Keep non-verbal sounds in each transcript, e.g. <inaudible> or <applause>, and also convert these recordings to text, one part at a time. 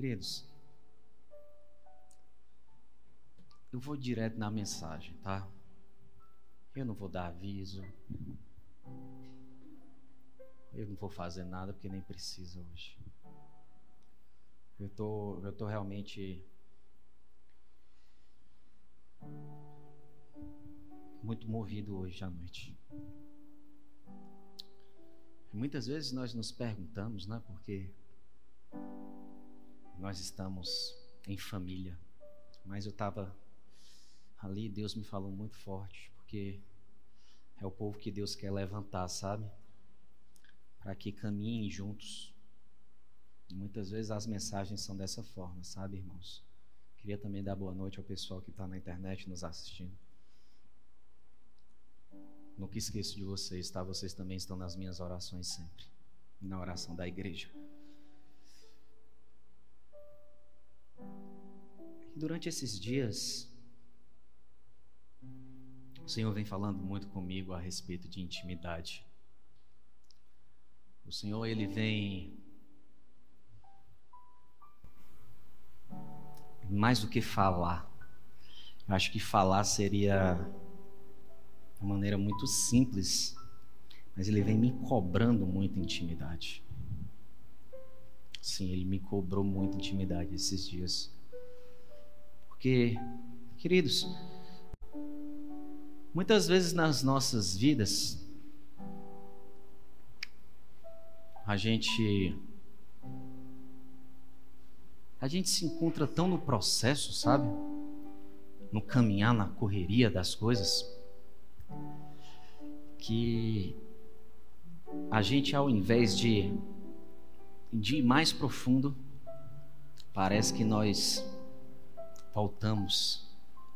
Queridos, eu vou direto na mensagem, tá? Eu não vou dar aviso. Eu não vou fazer nada porque nem precisa hoje. Eu tô, eu tô realmente muito movido hoje à noite. Muitas vezes nós nos perguntamos, né, porque nós estamos em família, mas eu estava ali, Deus me falou muito forte, porque é o povo que Deus quer levantar, sabe? Para que caminhem juntos. E muitas vezes as mensagens são dessa forma, sabe, irmãos? Queria também dar boa noite ao pessoal que está na internet nos assistindo. Nunca esqueço de vocês, tá? Vocês também estão nas minhas orações sempre. Na oração da igreja. Durante esses dias, o Senhor vem falando muito comigo a respeito de intimidade. O Senhor, ele vem mais do que falar. Eu acho que falar seria uma maneira muito simples, mas ele vem me cobrando muita intimidade. Sim, ele me cobrou muita intimidade esses dias. Porque, queridos, muitas vezes nas nossas vidas, a gente a gente se encontra tão no processo, sabe? No caminhar, na correria das coisas, que a gente, ao invés de, de ir mais profundo, parece que nós faltamos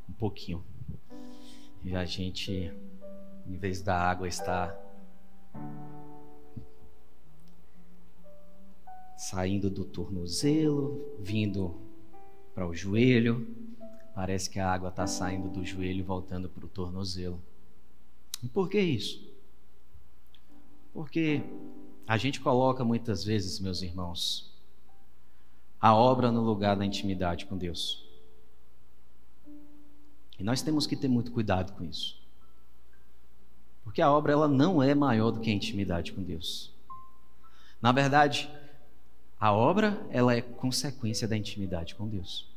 um pouquinho. E a gente, em vez da água estar saindo do tornozelo, vindo para o joelho, parece que a água está saindo do joelho e voltando para o tornozelo. E por que isso? Porque a gente coloca muitas vezes, meus irmãos, a obra no lugar da intimidade com Deus. E nós temos que ter muito cuidado com isso. Porque a obra ela não é maior do que a intimidade com Deus. Na verdade, a obra ela é consequência da intimidade com Deus.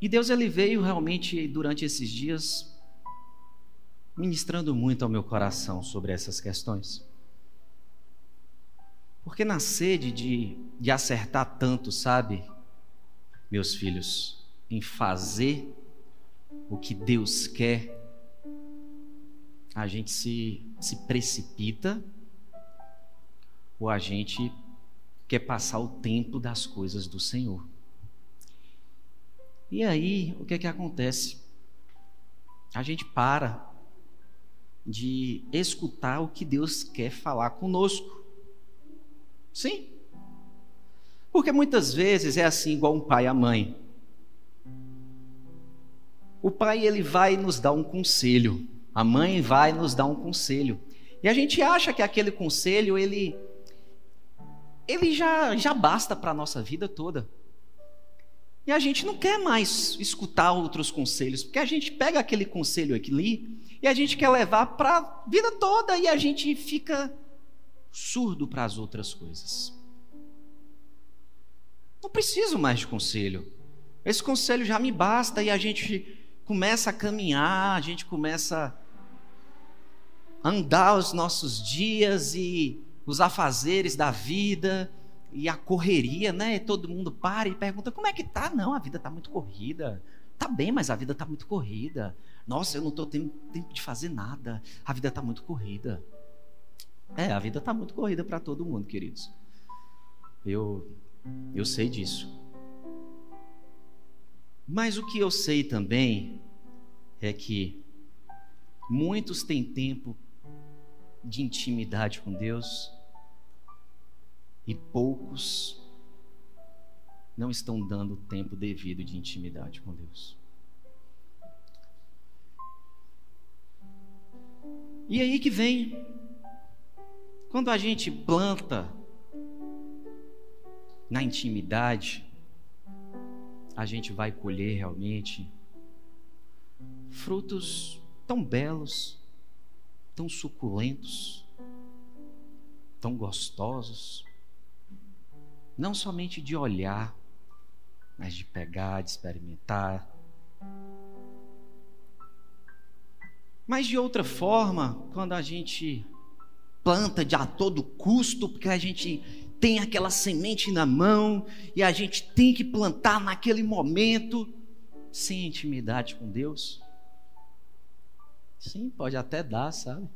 E Deus ele veio realmente durante esses dias ministrando muito ao meu coração sobre essas questões. Porque na sede de, de acertar tanto, sabe, meus filhos, em fazer o que Deus quer, a gente se, se precipita ou a gente quer passar o tempo das coisas do Senhor. E aí, o que é que acontece? A gente para de escutar o que Deus quer falar conosco. Sim. Porque muitas vezes é assim igual um pai a mãe. O pai ele vai nos dar um conselho, a mãe vai nos dar um conselho. E a gente acha que aquele conselho ele ele já já basta para a nossa vida toda. E a gente não quer mais escutar outros conselhos, porque a gente pega aquele conselho aqui e a gente quer levar para a vida toda e a gente fica surdo para as outras coisas. Não preciso mais de conselho. Esse conselho já me basta e a gente começa a caminhar, a gente começa a andar os nossos dias e os afazeres da vida e a correria, né? Todo mundo para e pergunta: como é que tá? Não, a vida tá muito corrida. Tá bem, mas a vida tá muito corrida. Nossa, eu não tô tendo tempo de fazer nada. A vida tá muito corrida. É, a vida tá muito corrida para todo mundo, queridos. Eu eu sei disso. Mas o que eu sei também é que muitos têm tempo de intimidade com Deus e poucos não estão dando o tempo devido de intimidade com Deus. E aí que vem Quando a gente planta na intimidade, a gente vai colher realmente frutos tão belos, tão suculentos, tão gostosos, não somente de olhar, mas de pegar, de experimentar. Mas de outra forma, quando a gente planta de a todo custo, porque a gente tem aquela semente na mão e a gente tem que plantar naquele momento, sem intimidade com Deus. Sim, pode até dar, sabe?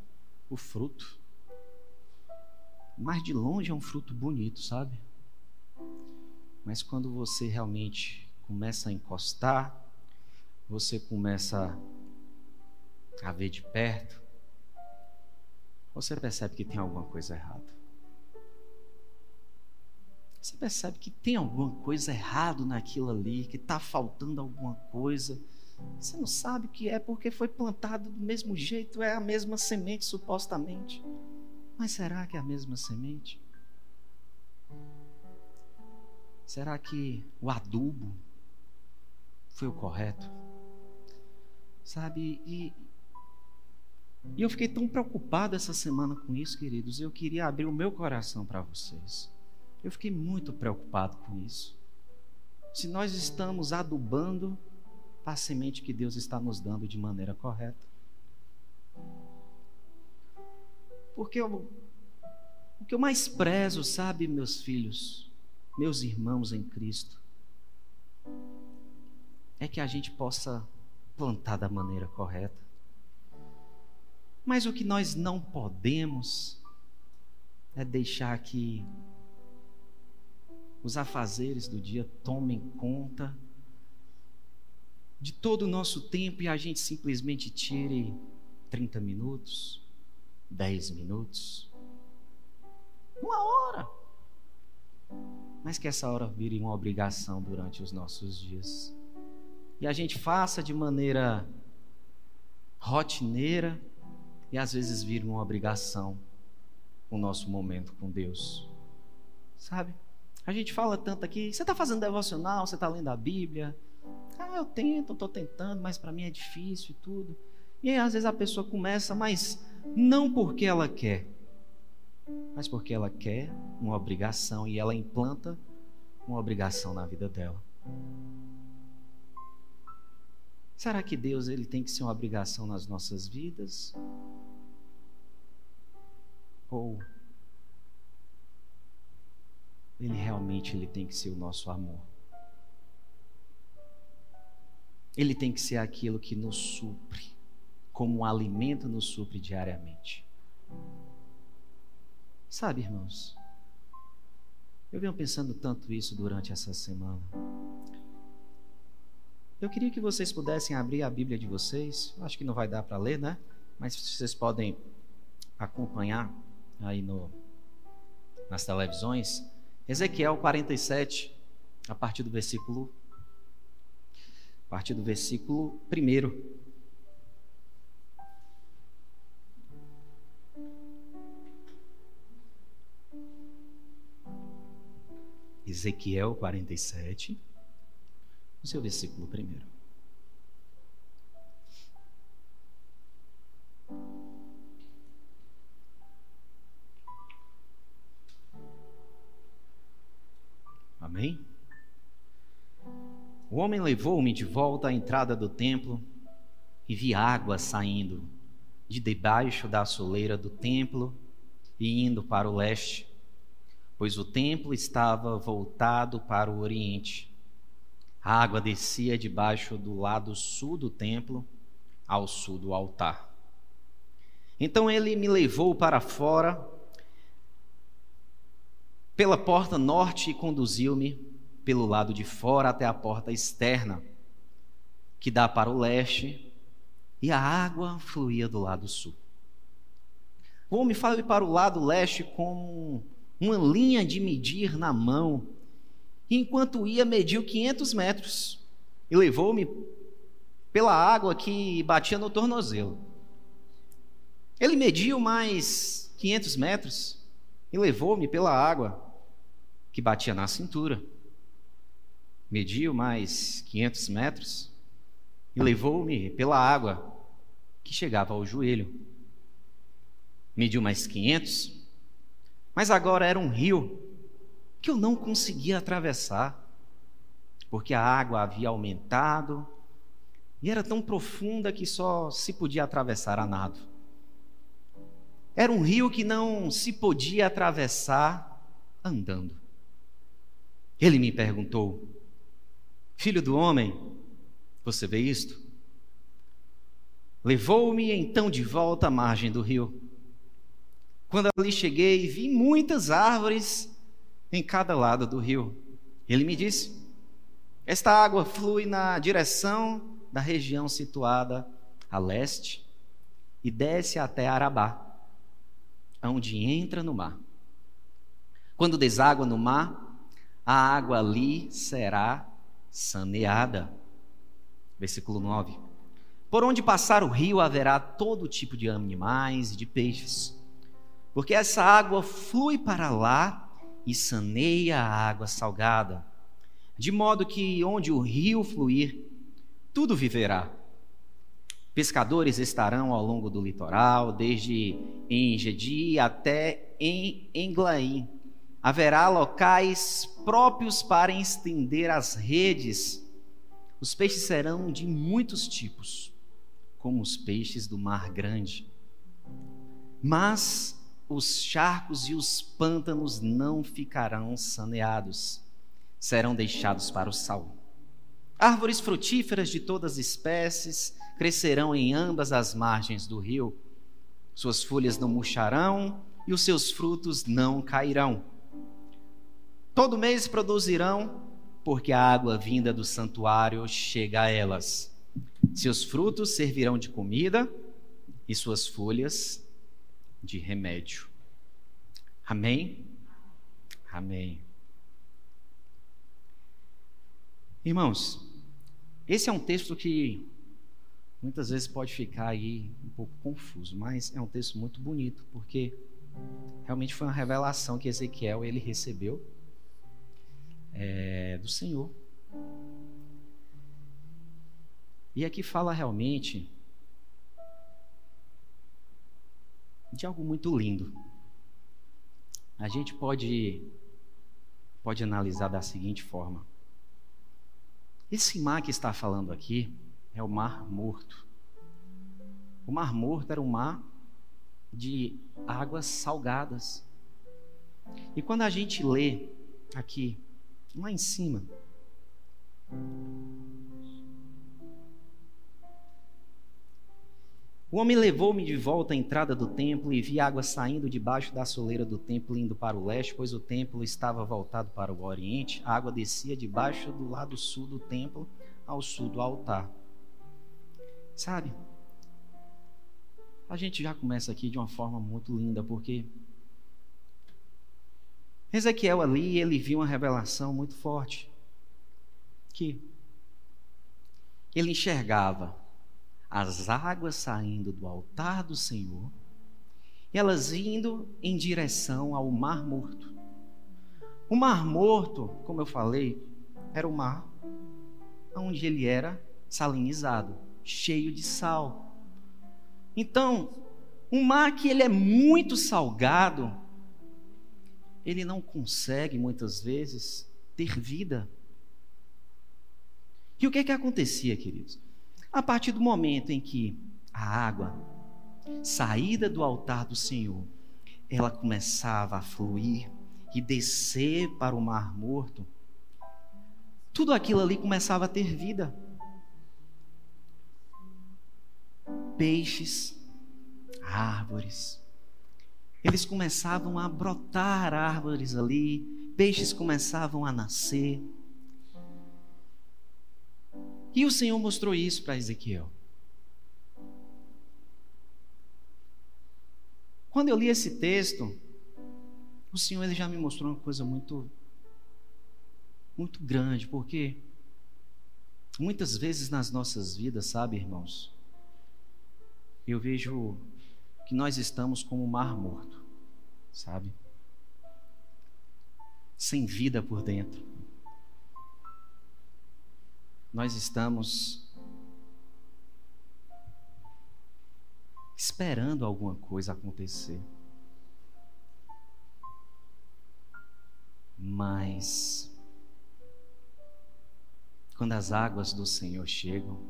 O fruto. Mas de longe é um fruto bonito, sabe? Mas quando você realmente começa a encostar, você começa a ver de perto, você percebe que tem alguma coisa errada. Você percebe que tem alguma coisa errada naquilo ali, que está faltando alguma coisa. Você não sabe o que é porque foi plantado do mesmo jeito, é a mesma semente supostamente. Mas será que é a mesma semente? Será que o adubo foi o correto? Sabe? E, e eu fiquei tão preocupado essa semana com isso, queridos. Eu queria abrir o meu coração para vocês. Eu fiquei muito preocupado com isso. Se nós estamos adubando a semente que Deus está nos dando de maneira correta. Porque eu, o que eu mais prezo, sabe, meus filhos, meus irmãos em Cristo, é que a gente possa plantar da maneira correta. Mas o que nós não podemos é deixar que os afazeres do dia tomem conta de todo o nosso tempo e a gente simplesmente tire 30 minutos, 10 minutos, uma hora. Mas que essa hora vire uma obrigação durante os nossos dias. E a gente faça de maneira rotineira e às vezes vire uma obrigação o nosso momento com Deus. Sabe? A gente fala tanto aqui, você está fazendo devocional, você está lendo a Bíblia, ah, eu tento, estou tentando, mas para mim é difícil e tudo. E aí, às vezes a pessoa começa, mas não porque ela quer, mas porque ela quer uma obrigação e ela implanta uma obrigação na vida dela. Será que Deus ele tem que ser uma obrigação nas nossas vidas? Ou ele realmente ele tem que ser o nosso amor? ele tem que ser aquilo que nos supre, como um alimento nos supre diariamente. Sabe, irmãos, eu venho pensando tanto isso durante essa semana. Eu queria que vocês pudessem abrir a Bíblia de vocês. Acho que não vai dar para ler, né? Mas vocês podem acompanhar aí no, nas televisões. Ezequiel 47, a partir do versículo a partir do versículo 1. Ezequiel 47, o seu versículo 1. O homem levou-me de volta à entrada do templo e vi água saindo de debaixo da soleira do templo e indo para o leste, pois o templo estava voltado para o oriente. A água descia debaixo do lado sul do templo, ao sul do altar. Então ele me levou para fora pela porta norte e conduziu-me pelo lado de fora até a porta externa, que dá para o leste, e a água fluía do lado sul. O homem fala para o lado leste com uma linha de medir na mão, enquanto ia mediu 500 metros e levou-me pela água que batia no tornozelo. Ele mediu mais 500 metros e levou-me pela água que batia na cintura. Mediu mais 500 metros e levou-me pela água que chegava ao joelho. Mediu mais 500, mas agora era um rio que eu não conseguia atravessar, porque a água havia aumentado e era tão profunda que só se podia atravessar a nado. Era um rio que não se podia atravessar andando. Ele me perguntou: Filho do homem, você vê isto? Levou-me então de volta à margem do rio. Quando ali cheguei, vi muitas árvores em cada lado do rio. Ele me disse: Esta água flui na direção da região situada a leste e desce até Arabá, onde entra no mar. Quando deságua no mar, a água ali será saneada. Versículo 9. Por onde passar o rio haverá todo tipo de animais e de peixes, porque essa água flui para lá e saneia a água salgada, de modo que onde o rio fluir, tudo viverá. Pescadores estarão ao longo do litoral, desde Engedi até em Englaim. Haverá locais próprios para estender as redes. Os peixes serão de muitos tipos, como os peixes do mar grande. Mas os charcos e os pântanos não ficarão saneados, serão deixados para o sal. Árvores frutíferas de todas as espécies crescerão em ambas as margens do rio. Suas folhas não murcharão e os seus frutos não cairão. Todo mês produzirão, porque a água vinda do santuário chega a elas. Seus frutos servirão de comida e suas folhas de remédio. Amém? Amém. Irmãos, esse é um texto que muitas vezes pode ficar aí um pouco confuso, mas é um texto muito bonito, porque realmente foi uma revelação que Ezequiel ele recebeu é, do Senhor. E aqui fala realmente de algo muito lindo. A gente pode pode analisar da seguinte forma: esse mar que está falando aqui é o Mar Morto. O Mar Morto era um mar de águas salgadas. E quando a gente lê aqui, lá em cima, O homem levou-me de volta à entrada do templo e vi água saindo debaixo da soleira do templo, indo para o leste, pois o templo estava voltado para o oriente. A água descia debaixo do lado sul do templo, ao sul do altar. Sabe? A gente já começa aqui de uma forma muito linda, porque Ezequiel ali, ele viu uma revelação muito forte. Que ele enxergava as águas saindo do altar do Senhor, e elas indo em direção ao Mar Morto. O Mar Morto, como eu falei, era o mar onde ele era salinizado, cheio de sal. Então, um mar que ele é muito salgado, ele não consegue muitas vezes ter vida. E o que é que acontecia, queridos? A partir do momento em que a água, saída do altar do Senhor, ela começava a fluir e descer para o mar morto, tudo aquilo ali começava a ter vida. Peixes, árvores, eles começavam a brotar árvores ali, peixes começavam a nascer. E o Senhor mostrou isso para Ezequiel. Quando eu li esse texto, o Senhor ele já me mostrou uma coisa muito muito grande, porque muitas vezes nas nossas vidas, sabe, irmãos, eu vejo que nós estamos como um mar morto, sabe? sem vida por dentro. Nós estamos esperando alguma coisa acontecer. Mas, quando as águas do Senhor chegam,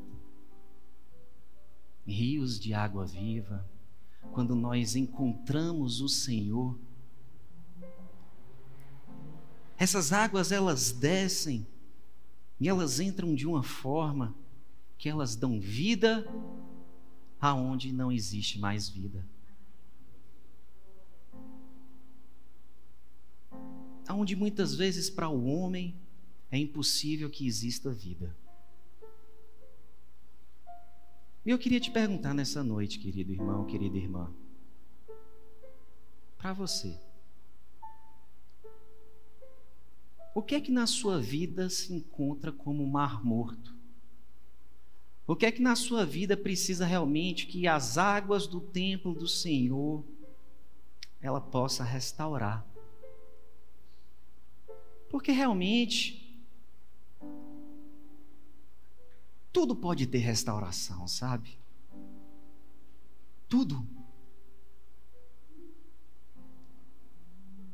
rios de água viva, quando nós encontramos o Senhor, essas águas elas descem e elas entram de uma forma que elas dão vida aonde não existe mais vida. Aonde muitas vezes para o homem é impossível que exista vida. E eu queria te perguntar nessa noite, querido irmão, querida irmã, para você, o que é que na sua vida se encontra como mar morto? O que é que na sua vida precisa realmente que as águas do templo do Senhor ela possa restaurar? Porque realmente tudo pode ter restauração, sabe? Tudo.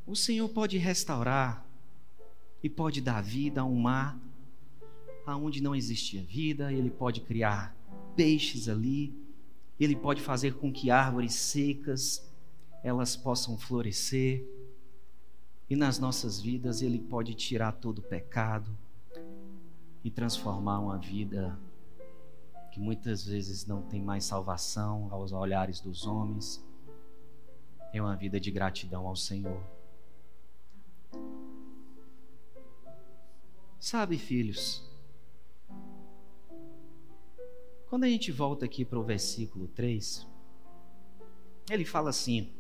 O Senhor pode restaurar e pode dar vida a um mar aonde não existia vida, ele pode criar peixes ali, ele pode fazer com que árvores secas elas possam florescer. E nas nossas vidas ele pode tirar todo o pecado e transformar uma vida que muitas vezes não tem mais salvação aos olhares dos homens, é uma vida de gratidão ao Senhor. Sabe, filhos, quando a gente volta aqui para o versículo 3, ele fala assim: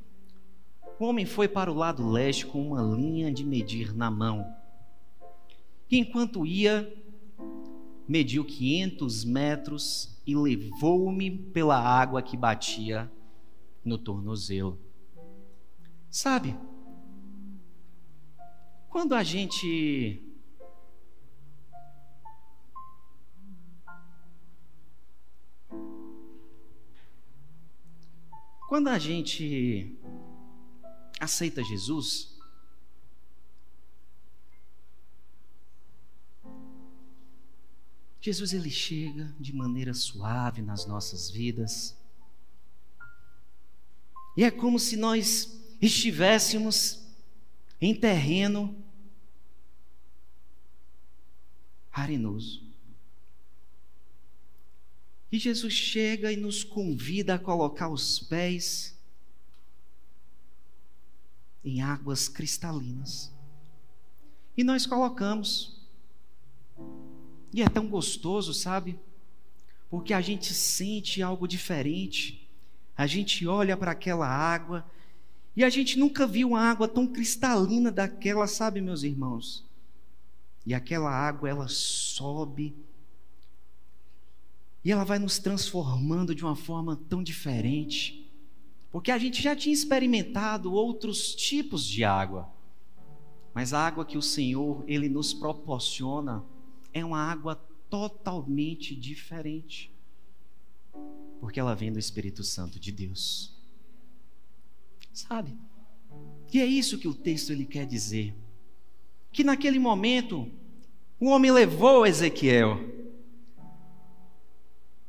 O homem foi para o lado leste com uma linha de medir na mão. E enquanto ia, mediu 500 metros e levou-me pela água que batia no tornozelo. Sabe, quando a gente Quando a gente aceita Jesus, Jesus ele chega de maneira suave nas nossas vidas. E é como se nós estivéssemos em terreno arenoso. E Jesus chega e nos convida a colocar os pés em águas cristalinas. E nós colocamos. E é tão gostoso, sabe? Porque a gente sente algo diferente. A gente olha para aquela água e a gente nunca viu uma água tão cristalina daquela, sabe, meus irmãos? E aquela água ela sobe e ela vai nos transformando de uma forma tão diferente. Porque a gente já tinha experimentado outros tipos de água. Mas a água que o Senhor ele nos proporciona é uma água totalmente diferente. Porque ela vem do Espírito Santo de Deus. Sabe? E é isso que o texto ele quer dizer. Que naquele momento o homem levou Ezequiel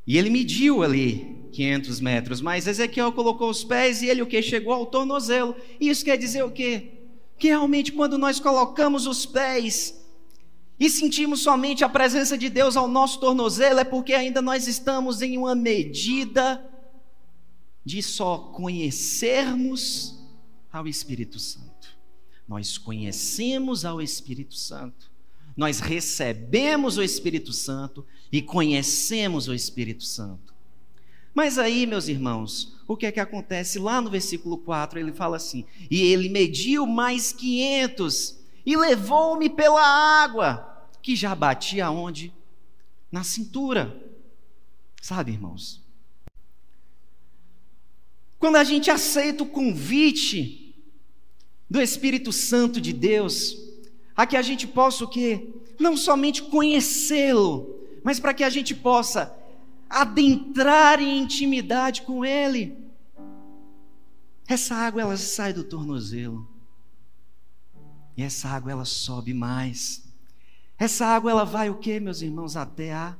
e ele mediu ali 500 metros, mas Ezequiel colocou os pés e ele o que? Chegou ao tornozelo. Isso quer dizer o quê? Que realmente quando nós colocamos os pés e sentimos somente a presença de Deus ao nosso tornozelo, é porque ainda nós estamos em uma medida de só conhecermos ao Espírito Santo. Nós conhecemos ao Espírito Santo nós recebemos o Espírito Santo e conhecemos o Espírito Santo. Mas aí, meus irmãos, o que é que acontece? Lá no versículo 4, ele fala assim: E ele mediu mais 500 e levou-me pela água, que já batia onde? Na cintura. Sabe, irmãos? Quando a gente aceita o convite do Espírito Santo de Deus, a que a gente possa o quê? Não somente conhecê-lo, mas para que a gente possa adentrar em intimidade com ele. Essa água ela sai do tornozelo. E essa água ela sobe mais. Essa água ela vai o quê, meus irmãos, até a,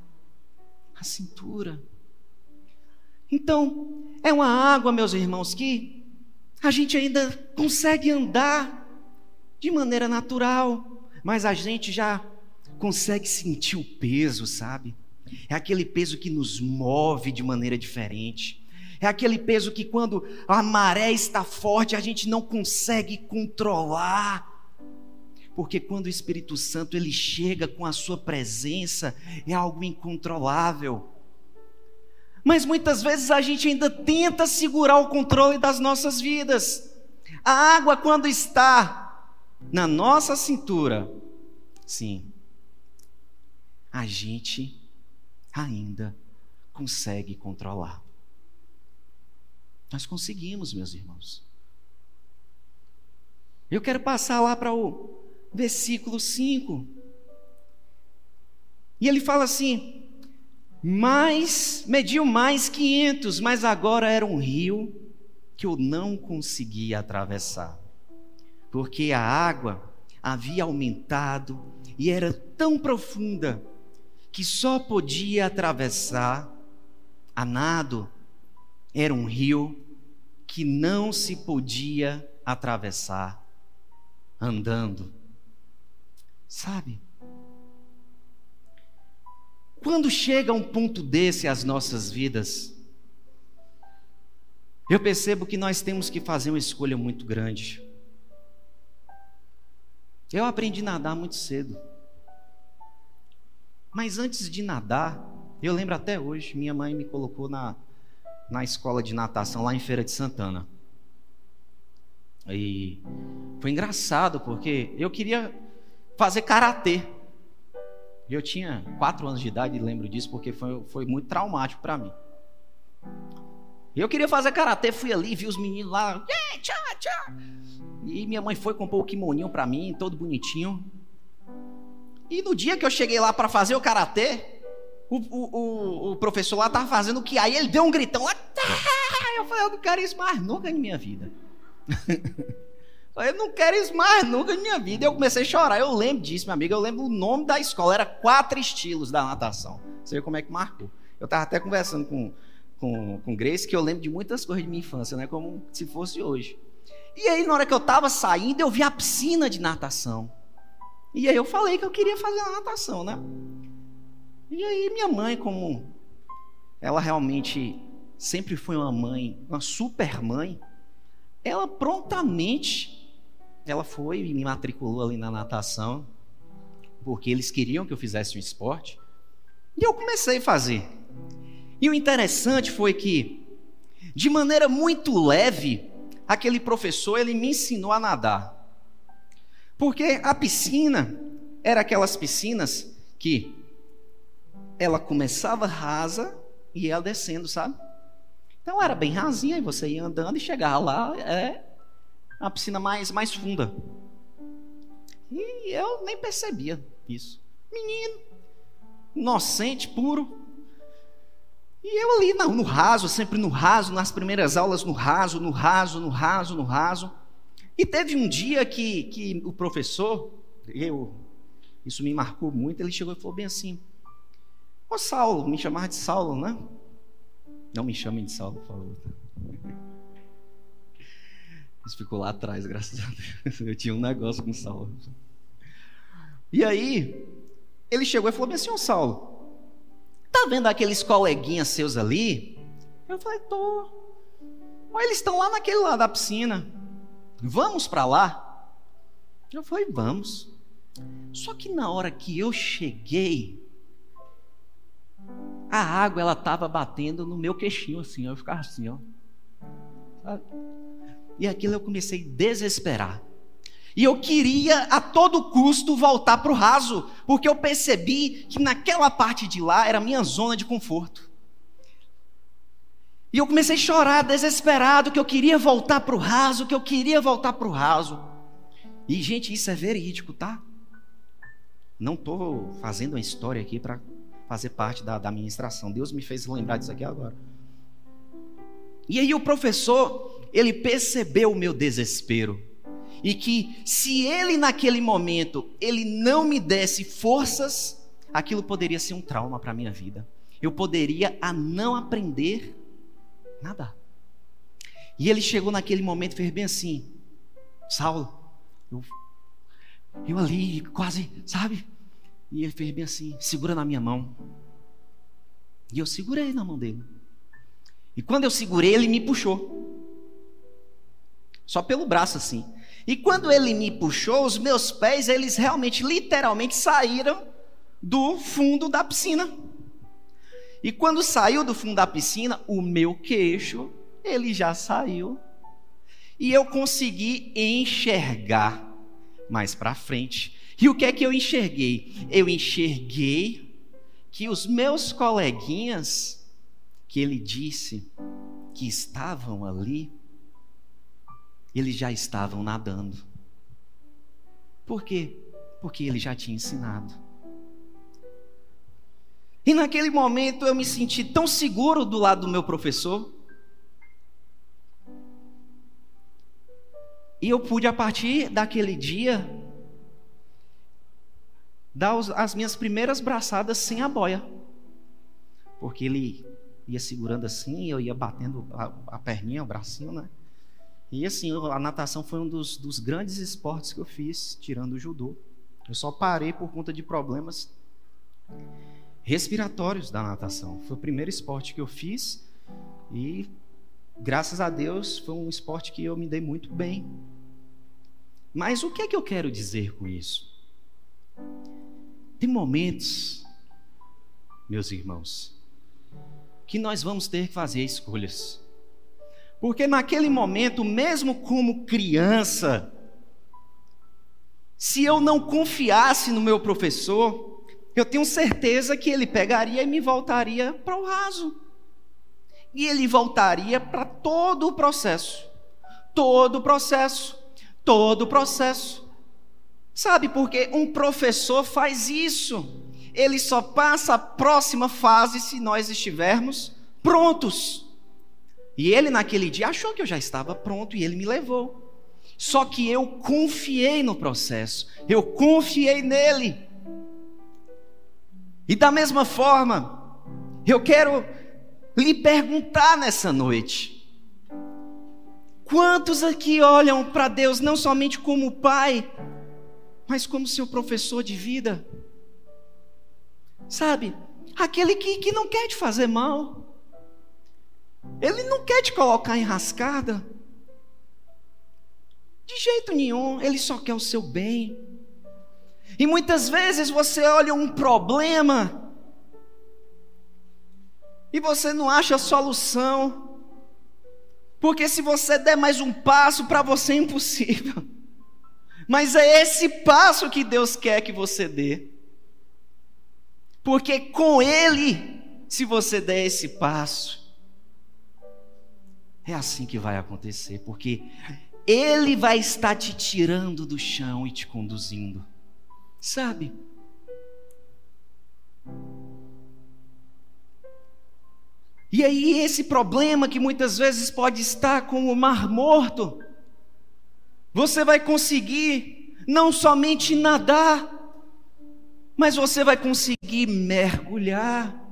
a cintura. Então, é uma água, meus irmãos, que a gente ainda consegue andar de maneira natural, mas a gente já consegue sentir o peso, sabe? É aquele peso que nos move de maneira diferente. É aquele peso que, quando a maré está forte, a gente não consegue controlar. Porque quando o Espírito Santo ele chega com a sua presença, é algo incontrolável. Mas muitas vezes a gente ainda tenta segurar o controle das nossas vidas. A água, quando está na nossa cintura, sim, a gente ainda consegue controlar. Nós conseguimos, meus irmãos. Eu quero passar lá para o versículo 5. E ele fala assim: mais, mediu mais 500, mas agora era um rio que eu não conseguia atravessar, porque a água havia aumentado e era tão profunda que só podia atravessar a nado. Era um rio que não se podia atravessar andando. Sabe? Quando chega um ponto desse às nossas vidas, eu percebo que nós temos que fazer uma escolha muito grande. Eu aprendi a nadar muito cedo. Mas antes de nadar, eu lembro até hoje, minha mãe me colocou na, na escola de natação lá em Feira de Santana. E foi engraçado porque eu queria fazer karatê. Eu tinha quatro anos de idade e lembro disso porque foi, foi muito traumático para mim. Eu queria fazer karatê, fui ali, vi os meninos lá, tchá, tchá. E minha mãe foi comprou o kimoninho para mim, todo bonitinho. E no dia que eu cheguei lá para fazer o karatê, o, o, o, professor lá tava fazendo o que aí ele deu um gritão lá. Eu falei, eu não quero isso mais nunca em minha vida. <laughs> Eu não quero isso mais nunca na minha vida. Eu comecei a chorar. Eu lembro disso, minha amiga. Eu lembro o nome da escola. Era quatro estilos da natação. Você vê como é que marcou. Eu estava até conversando com, com, com Grace que eu lembro de muitas coisas de minha infância, né? Como se fosse hoje. E aí, na hora que eu estava saindo, eu vi a piscina de natação. E aí eu falei que eu queria fazer a natação, né? E aí minha mãe, como ela realmente sempre foi uma mãe, uma super mãe, ela prontamente ela foi e me matriculou ali na natação, porque eles queriam que eu fizesse um esporte. E eu comecei a fazer. E o interessante foi que, de maneira muito leve, aquele professor ele me ensinou a nadar. Porque a piscina era aquelas piscinas que ela começava rasa e ela descendo, sabe? Então era bem rasinha e você ia andando e chegava lá, é uma piscina mais, mais funda. E eu nem percebia isso. Menino, inocente, puro. E eu ali no, no raso, sempre no raso, nas primeiras aulas no raso, no raso, no raso, no raso. E teve um dia que, que o professor, eu, isso me marcou muito, ele chegou e falou bem assim: Ô Saulo, me chamar de Saulo, né? Não me chamem de Saulo, por favor. Isso ficou lá atrás, graças a Deus. Eu tinha um negócio com Saulo. E aí, ele chegou e falou assim: Ô Saulo, tá vendo aqueles coleguinhas seus ali? Eu falei: tô. Olha, eles estão lá naquele lado da piscina. Vamos para lá? Eu falei: vamos. Só que na hora que eu cheguei, a água ela estava batendo no meu queixinho assim, eu ficava assim, ó. Sabe? E aquilo eu comecei a desesperar. E eu queria a todo custo voltar para o raso, porque eu percebi que naquela parte de lá era a minha zona de conforto. E eu comecei a chorar desesperado, que eu queria voltar para o raso, que eu queria voltar para o raso. E, gente, isso é verídico, tá? Não estou fazendo uma história aqui para fazer parte da, da ministração. Deus me fez lembrar disso aqui agora. E aí o professor, ele percebeu o meu desespero. E que se ele naquele momento, ele não me desse forças, aquilo poderia ser um trauma para minha vida. Eu poderia a não aprender nada. E ele chegou naquele momento e fez bem assim: Saulo, eu, eu ali, quase, sabe? E ele fez bem assim: segura na minha mão. E eu segurei na mão dele. E quando eu segurei, ele me puxou. Só pelo braço assim. E quando ele me puxou, os meus pés, eles realmente, literalmente saíram do fundo da piscina. E quando saiu do fundo da piscina, o meu queixo ele já saiu. E eu consegui enxergar mais para frente. E o que é que eu enxerguei? Eu enxerguei que os meus coleguinhas, que ele disse que estavam ali, eles já estavam nadando. Por quê? Porque ele já tinha ensinado. E naquele momento eu me senti tão seguro do lado do meu professor, E eu pude, a partir daquele dia, dar as minhas primeiras braçadas sem a boia. Porque ele ia segurando assim, eu ia batendo a, a perninha, o bracinho, né? E assim, a natação foi um dos, dos grandes esportes que eu fiz, tirando o judô. Eu só parei por conta de problemas respiratórios da natação. Foi o primeiro esporte que eu fiz e graças a Deus, foi um esporte que eu me dei muito bem. Mas o que é que eu quero dizer com isso? Tem momentos, meus irmãos, que nós vamos ter que fazer escolhas. Porque naquele momento, mesmo como criança, se eu não confiasse no meu professor, eu tenho certeza que ele pegaria e me voltaria para o raso e ele voltaria para todo o processo. Todo o processo. Todo o processo. Sabe por que um professor faz isso? Ele só passa a próxima fase se nós estivermos prontos. E ele naquele dia achou que eu já estava pronto e ele me levou. Só que eu confiei no processo, eu confiei nele. E da mesma forma, eu quero lhe perguntar nessa noite: quantos aqui olham para Deus não somente como Pai, mas como seu professor de vida? Sabe, aquele que, que não quer te fazer mal, ele não quer te colocar em rascada, de jeito nenhum, ele só quer o seu bem. E muitas vezes você olha um problema, e você não acha solução, porque se você der mais um passo, para você é impossível. <laughs> Mas é esse passo que Deus quer que você dê. Porque com Ele, se você der esse passo, é assim que vai acontecer, porque Ele vai estar te tirando do chão e te conduzindo. Sabe? E aí, esse problema que muitas vezes pode estar com o mar morto, você vai conseguir não somente nadar, mas você vai conseguir mergulhar.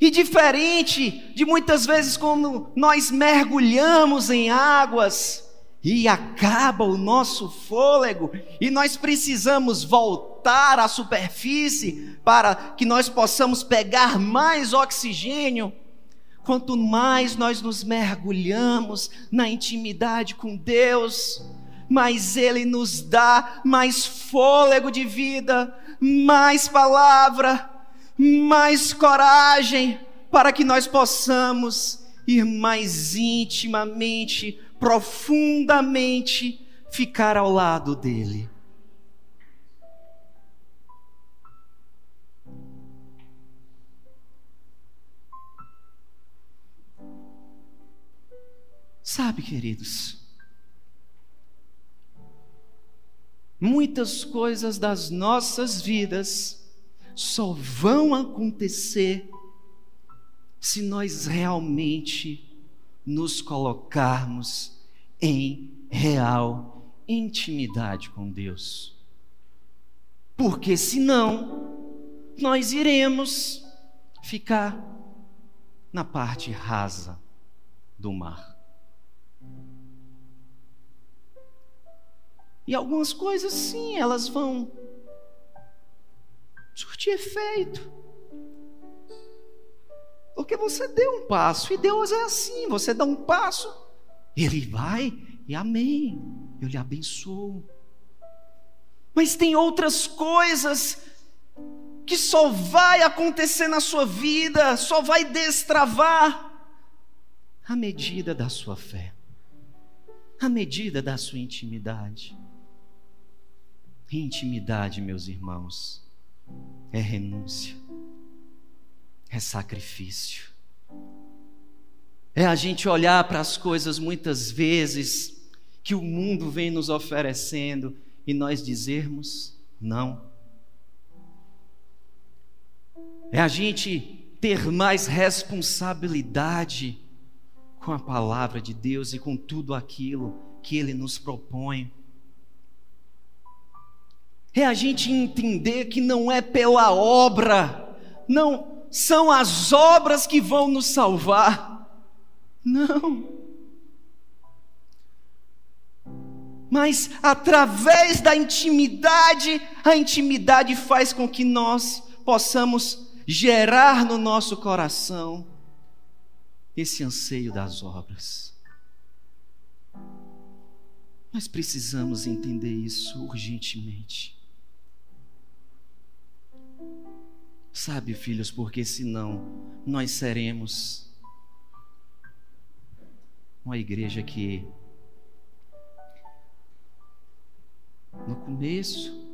E diferente de muitas vezes como nós mergulhamos em águas, e acaba o nosso fôlego, e nós precisamos voltar à superfície para que nós possamos pegar mais oxigênio. Quanto mais nós nos mergulhamos na intimidade com Deus, mais Ele nos dá mais fôlego de vida, mais palavra, mais coragem, para que nós possamos ir mais intimamente profundamente ficar ao lado dele. Sabe, queridos, muitas coisas das nossas vidas só vão acontecer se nós realmente nos colocarmos em real intimidade com Deus. Porque senão, nós iremos ficar na parte rasa do mar. E algumas coisas, sim, elas vão surtir efeito. Porque você deu um passo, e Deus é assim: você dá um passo, Ele vai, e amém, eu lhe abençoo. Mas tem outras coisas que só vai acontecer na sua vida, só vai destravar à medida da sua fé, à medida da sua intimidade. Intimidade, meus irmãos, é renúncia, é sacrifício. É a gente olhar para as coisas muitas vezes que o mundo vem nos oferecendo e nós dizermos não. É a gente ter mais responsabilidade com a palavra de Deus e com tudo aquilo que Ele nos propõe é a gente entender que não é pela obra, não são as obras que vão nos salvar. Não. Mas através da intimidade, a intimidade faz com que nós possamos gerar no nosso coração esse anseio das obras. Nós precisamos entender isso urgentemente. Sabe, filhos, porque senão nós seremos uma igreja que no começo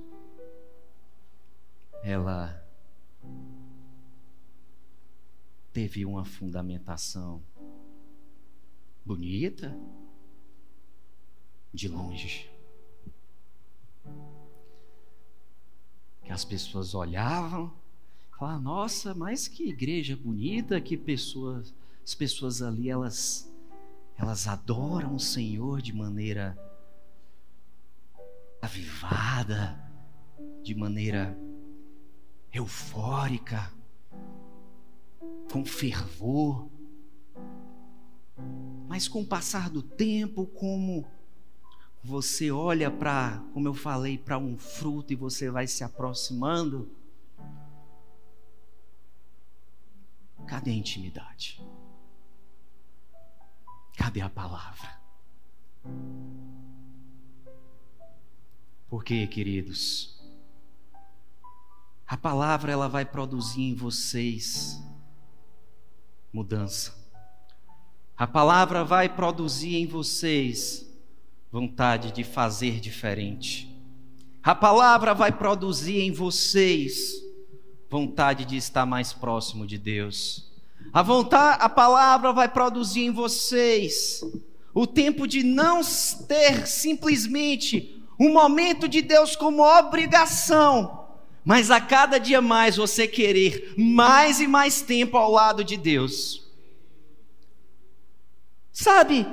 ela teve uma fundamentação bonita de longe. Que as pessoas olhavam Falar, nossa, mas que igreja bonita, que pessoas, as pessoas ali, elas, elas adoram o Senhor de maneira avivada, de maneira eufórica, com fervor. Mas com o passar do tempo, como você olha para, como eu falei, para um fruto e você vai se aproximando, Cadê a intimidade? Cadê a palavra? Porque, queridos, a palavra ela vai produzir em vocês mudança. A palavra vai produzir em vocês vontade de fazer diferente. A palavra vai produzir em vocês vontade de estar mais próximo de Deus. A vontade, a palavra vai produzir em vocês o tempo de não ter simplesmente um momento de Deus como obrigação, mas a cada dia mais você querer mais e mais tempo ao lado de Deus. Sabe,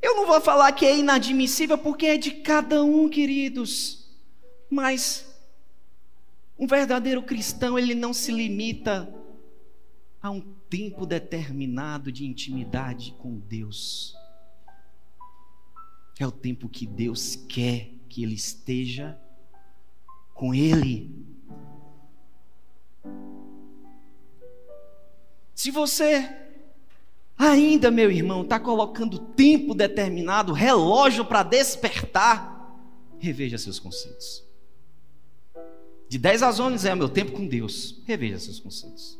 eu não vou falar que é inadmissível porque é de cada um, queridos, mas um verdadeiro cristão, ele não se limita a um tempo determinado de intimidade com Deus. É o tempo que Deus quer que ele esteja com ele. Se você ainda, meu irmão, está colocando tempo determinado, relógio para despertar, reveja seus conceitos. De 10 às 11 é o meu tempo com Deus. Reveja seus conceitos.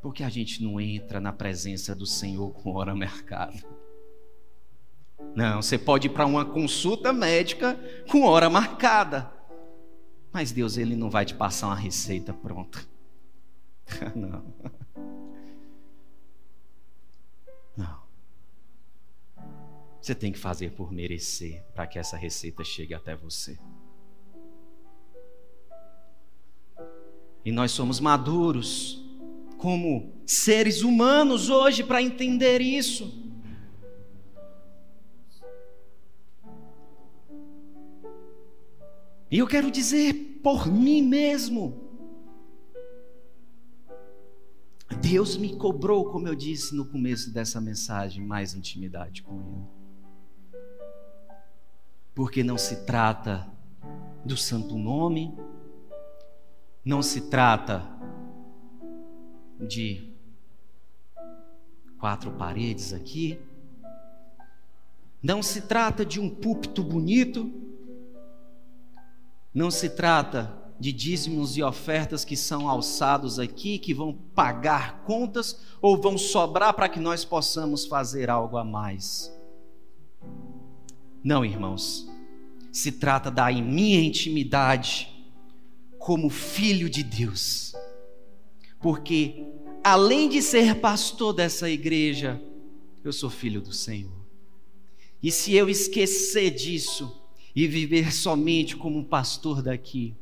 Porque a gente não entra na presença do Senhor com hora marcada. Não, você pode ir para uma consulta médica com hora marcada. Mas Deus, Ele não vai te passar uma receita pronta. <laughs> Não. Você tem que fazer por merecer para que essa receita chegue até você. E nós somos maduros como seres humanos hoje para entender isso. E eu quero dizer por mim mesmo. Deus me cobrou, como eu disse no começo dessa mensagem, mais intimidade com Ele. Porque não se trata do santo nome, não se trata de quatro paredes aqui, não se trata de um púlpito bonito, não se trata de dízimos e ofertas que são alçados aqui, que vão pagar contas ou vão sobrar para que nós possamos fazer algo a mais. Não, irmãos. Se trata da minha intimidade como filho de Deus. Porque, além de ser pastor dessa igreja, eu sou filho do Senhor. E se eu esquecer disso, e viver somente como um pastor daqui,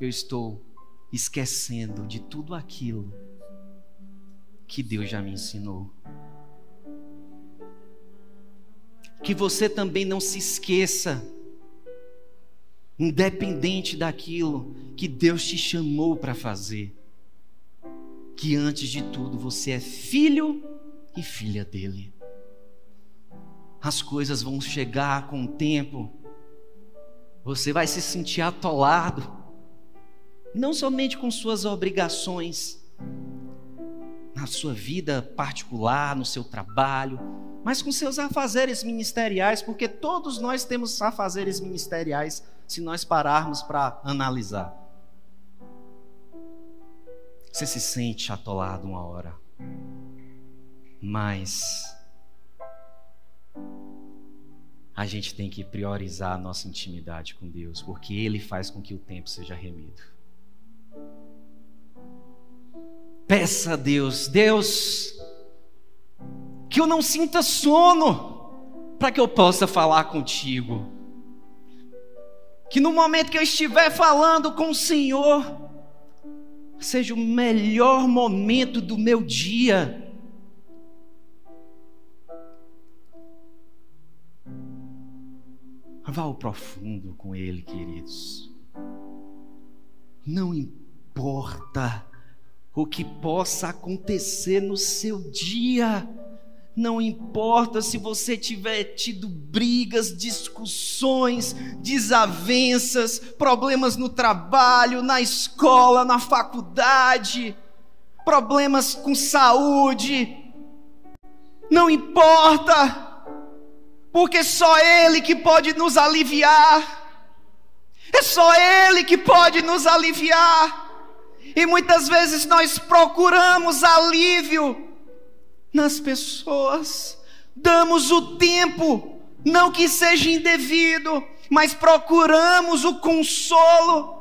eu estou esquecendo de tudo aquilo que Deus já me ensinou. Que você também não se esqueça, independente daquilo que Deus te chamou para fazer, que antes de tudo você é filho e filha dele. As coisas vão chegar com o tempo você vai se sentir atolado, não somente com suas obrigações, na sua vida particular, no seu trabalho, mas com seus afazeres ministeriais, porque todos nós temos afazeres ministeriais se nós pararmos para analisar. Você se sente atolado uma hora, mas a gente tem que priorizar a nossa intimidade com Deus, porque Ele faz com que o tempo seja remido. Peça a Deus, Deus, que eu não sinta sono, para que eu possa falar contigo. Que no momento que eu estiver falando com o Senhor, seja o melhor momento do meu dia Vá ao profundo com Ele, queridos. Não importa o que possa acontecer no seu dia, não importa se você tiver tido brigas, discussões, desavenças, problemas no trabalho, na escola, na faculdade, problemas com saúde, não importa porque só Ele que pode nos aliviar. É só Ele que pode nos aliviar. E muitas vezes nós procuramos alívio nas pessoas, damos o tempo, não que seja indevido, mas procuramos o consolo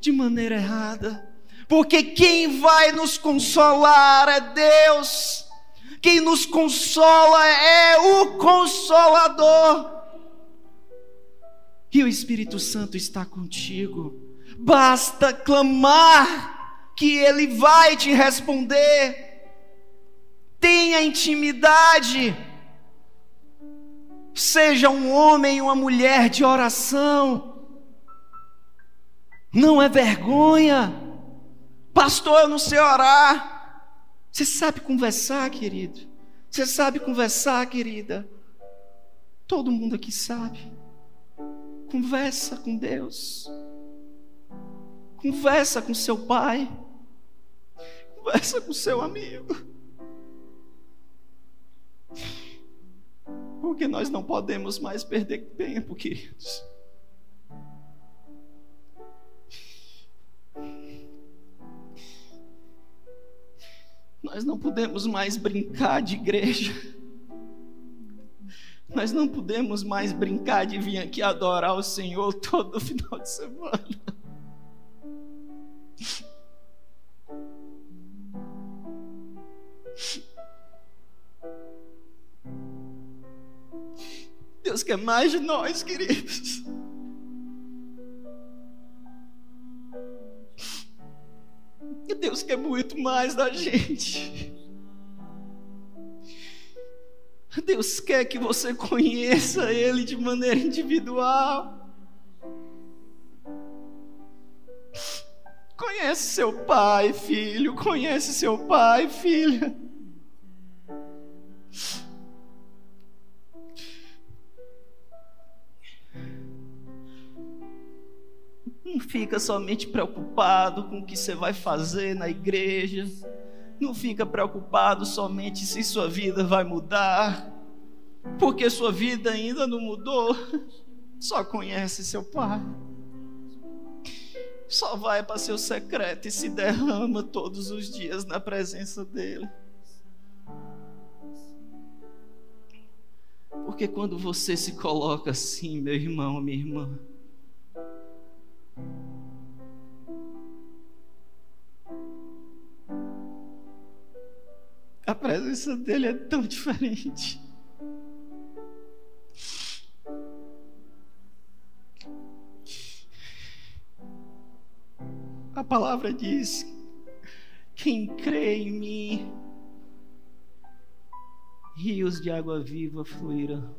de maneira errada, porque quem vai nos consolar é Deus. Quem nos consola é o Consolador. E o Espírito Santo está contigo. Basta clamar que Ele vai te responder. Tenha intimidade. Seja um homem, uma mulher de oração. Não é vergonha. Pastor, eu não sei orar. Você sabe conversar, querido? Você sabe conversar, querida? Todo mundo aqui sabe. Conversa com Deus. Conversa com seu pai. Conversa com seu amigo. Porque nós não podemos mais perder tempo, queridos. Nós não podemos mais brincar de igreja. Nós não podemos mais brincar de vir aqui adorar o Senhor todo <laughs> final de semana. Deus quer mais de nós, queridos. Deus quer muito mais da gente. Deus quer que você conheça Ele de maneira individual. Conhece seu pai, filho. Conhece seu pai, filha. Fica somente preocupado com o que você vai fazer na igreja. Não fica preocupado somente se sua vida vai mudar. Porque sua vida ainda não mudou. Só conhece seu pai. Só vai para seu secreto e se derrama todos os dias na presença dele. Porque quando você se coloca assim, meu irmão, minha irmã, presença dele é tão diferente. A palavra diz: quem crê em mim, rios de água viva fluirão.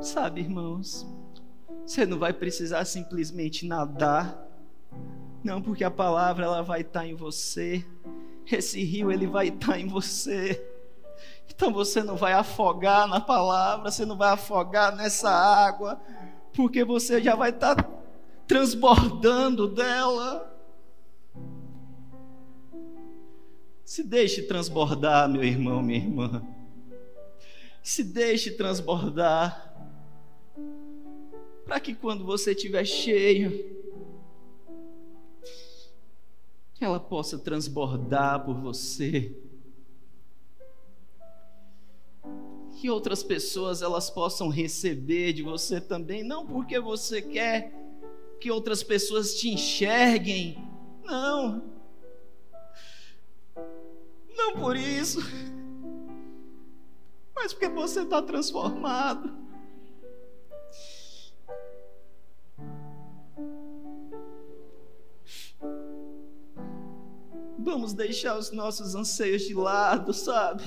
Sabe, irmãos, você não vai precisar simplesmente nadar, não, porque a palavra ela vai estar em você. Esse rio ele vai estar em você. Então você não vai afogar na palavra, você não vai afogar nessa água, porque você já vai estar transbordando dela. Se deixe transbordar, meu irmão, minha irmã. Se deixe transbordar. Para que quando você estiver cheio, ela possa transbordar por você. Que outras pessoas elas possam receber de você também, não porque você quer que outras pessoas te enxerguem, não. Não por isso, mas porque você está transformado. Vamos deixar os nossos anseios de lado, sabe?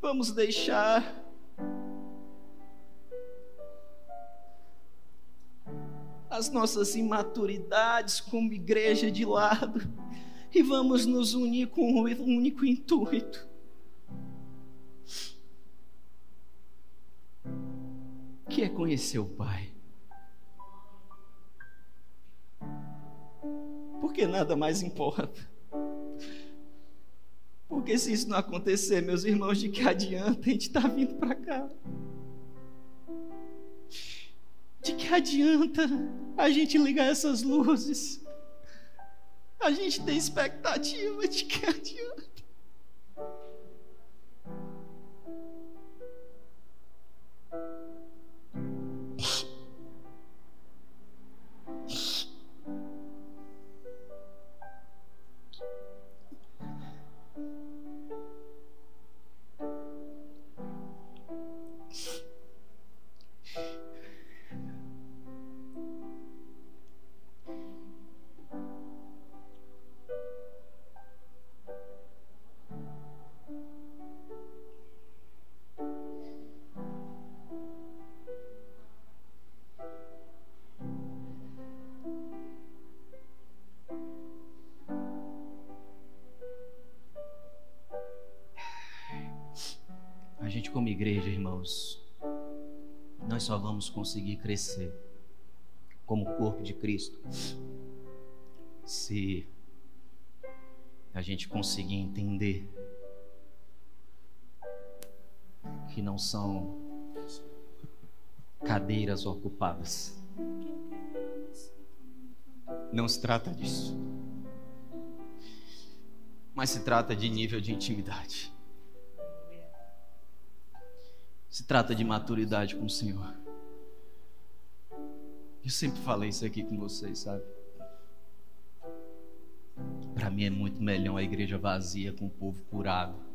Vamos deixar as nossas imaturidades como igreja de lado e vamos nos unir com um único intuito. Que é conhecer o Pai. Porque nada mais importa. Porque se isso não acontecer, meus irmãos, de que adianta a gente estar tá vindo para cá? De que adianta a gente ligar essas luzes? A gente tem expectativa de que adianta? Vamos conseguir crescer como corpo de Cristo se a gente conseguir entender que não são cadeiras ocupadas. Não se trata disso. Mas se trata de nível de intimidade. Se trata de maturidade com o Senhor. Eu sempre falei isso aqui com vocês, sabe? Para mim é muito melhor a igreja vazia com o povo curado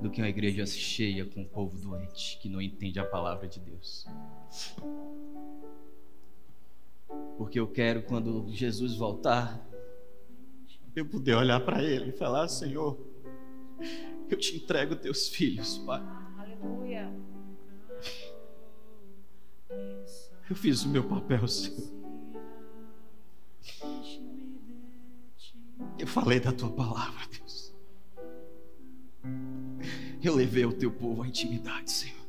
do que uma igreja cheia com o povo doente que não entende a palavra de Deus. Porque eu quero, quando Jesus voltar, eu poder olhar para Ele e falar: Senhor, eu te entrego teus filhos, Pai. Aleluia. Eu fiz o meu papel, Senhor. Eu falei da tua palavra, Deus. Eu levei o teu povo à intimidade, Senhor.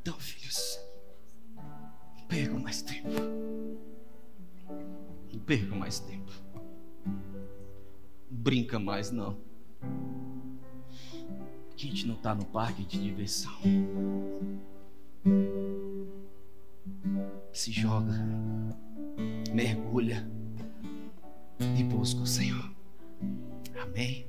Então, filhos, não percam mais tempo. Não percam mais tempo. Não brinca mais, não. A gente não está no parque de diversão. Se joga, mergulha e busca o Senhor. Amém.